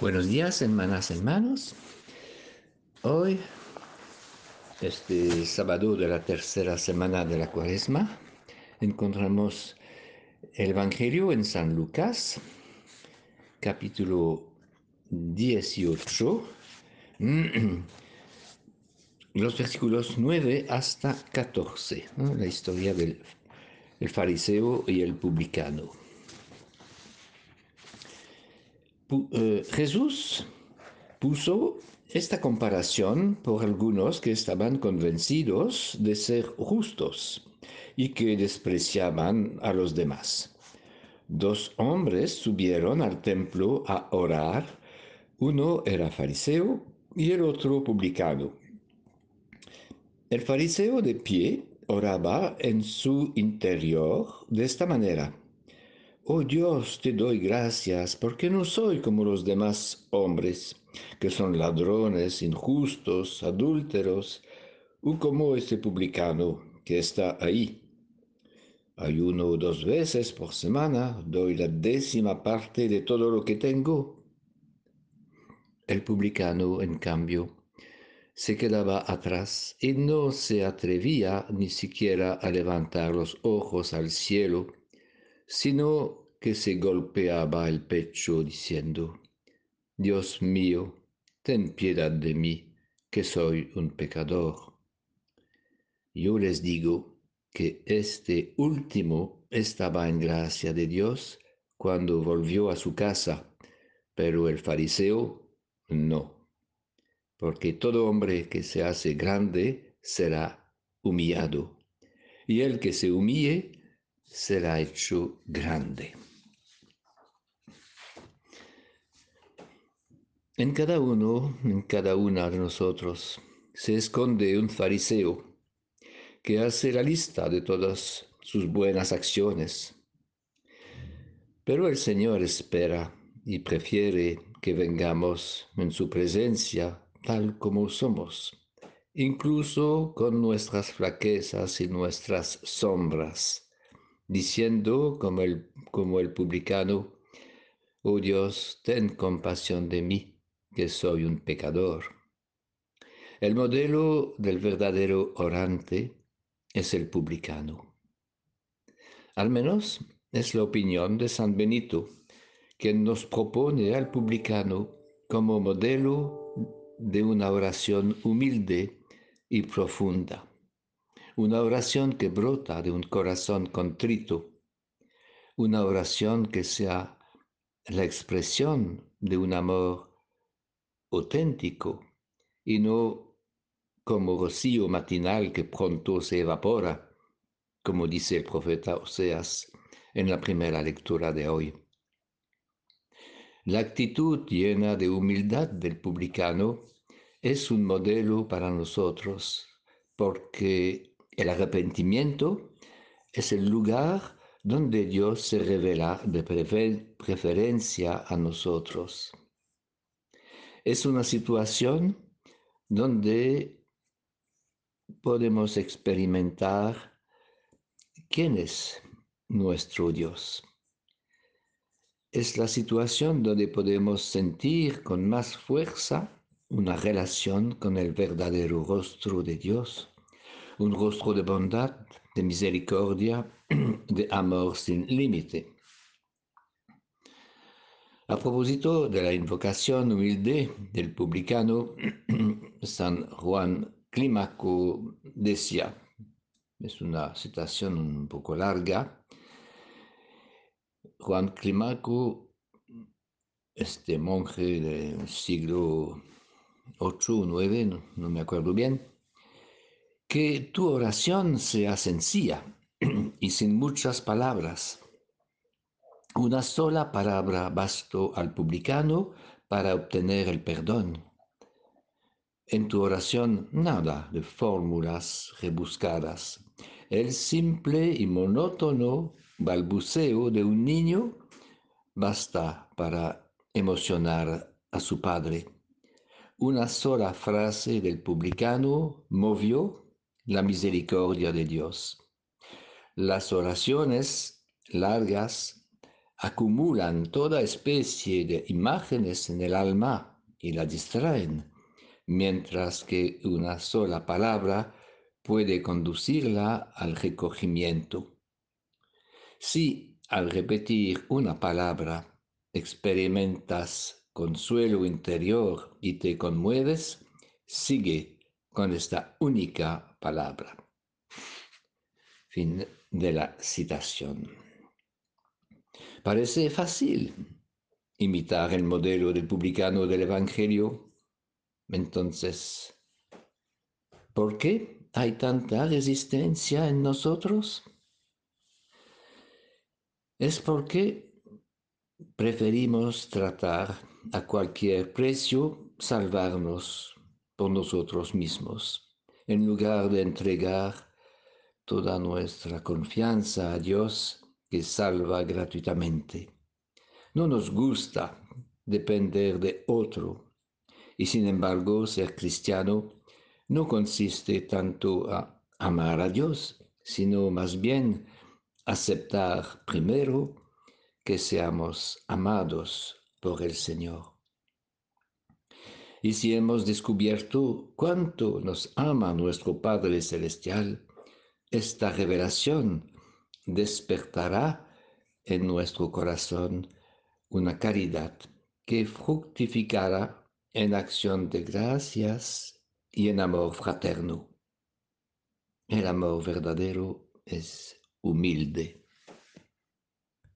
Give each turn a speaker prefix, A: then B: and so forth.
A: Buenos días, hermanas, hermanos. Hoy, este sábado de la tercera semana de la cuaresma, encontramos el Evangelio en San Lucas, capítulo 18, los versículos 9 hasta 14, la historia del el fariseo y el publicano. Eh, Jesús puso esta comparación por algunos que estaban convencidos de ser justos y que despreciaban a los demás. Dos hombres subieron al templo a orar. Uno era fariseo y el otro publicano. El fariseo de pie oraba en su interior de esta manera. Oh Dios, te doy gracias porque no soy como los demás hombres, que son ladrones, injustos, adúlteros, o como este publicano que está ahí. Ayuno dos veces por semana, doy la décima parte de todo lo que tengo. El publicano, en cambio, se quedaba atrás y no se atrevía ni siquiera a levantar los ojos al cielo sino que se golpeaba el pecho diciendo, Dios mío, ten piedad de mí, que soy un pecador. Yo les digo que este último estaba en gracia de Dios cuando volvió a su casa, pero el fariseo no, porque todo hombre que se hace grande será humillado, y el que se humille será hecho grande. En cada uno, en cada una de nosotros, se esconde un fariseo que hace la lista de todas sus buenas acciones. Pero el Señor espera y prefiere que vengamos en su presencia tal como somos, incluso con nuestras flaquezas y nuestras sombras diciendo como el, como el publicano, Oh Dios, ten compasión de mí, que soy un pecador. El modelo del verdadero orante es el publicano. Al menos es la opinión de San Benito, quien nos propone al publicano como modelo de una oración humilde y profunda una oración que brota de un corazón contrito, una oración que sea la expresión de un amor auténtico y no como rocío matinal que pronto se evapora, como dice el profeta Oseas en la primera lectura de hoy. La actitud llena de humildad del publicano es un modelo para nosotros porque el arrepentimiento es el lugar donde Dios se revela de preferencia a nosotros. Es una situación donde podemos experimentar quién es nuestro Dios. Es la situación donde podemos sentir con más fuerza una relación con el verdadero rostro de Dios un rostro de bondad, de misericordia, de amor sin límite. A propósito de la invocación humilde del publicano, San Juan Clímaco decía, es una citación un poco larga, Juan Clímaco, este monje del siglo 8 o 9, no me acuerdo bien, que tu oración sea sencilla y sin muchas palabras. Una sola palabra bastó al publicano para obtener el perdón. En tu oración nada de fórmulas rebuscadas. El simple y monótono balbuceo de un niño basta para emocionar a su padre. Una sola frase del publicano movió la misericordia de Dios. Las oraciones largas acumulan toda especie de imágenes en el alma y la distraen, mientras que una sola palabra puede conducirla al recogimiento. Si al repetir una palabra experimentas consuelo interior y te conmueves, sigue con esta única palabra. Fin de la citación. Parece fácil imitar el modelo del publicano del Evangelio. Entonces, ¿por qué hay tanta resistencia en nosotros? Es porque preferimos tratar a cualquier precio salvarnos nosotros mismos, en lugar de entregar toda nuestra confianza a Dios que salva gratuitamente. No nos gusta depender de otro, y sin embargo ser cristiano no consiste tanto a amar a Dios, sino más bien aceptar primero que seamos amados por el Señor. Y si hemos descubierto cuánto nos ama nuestro Padre Celestial, esta revelación despertará en nuestro corazón una caridad que fructificará en acción de gracias y en amor fraterno. El amor verdadero es humilde.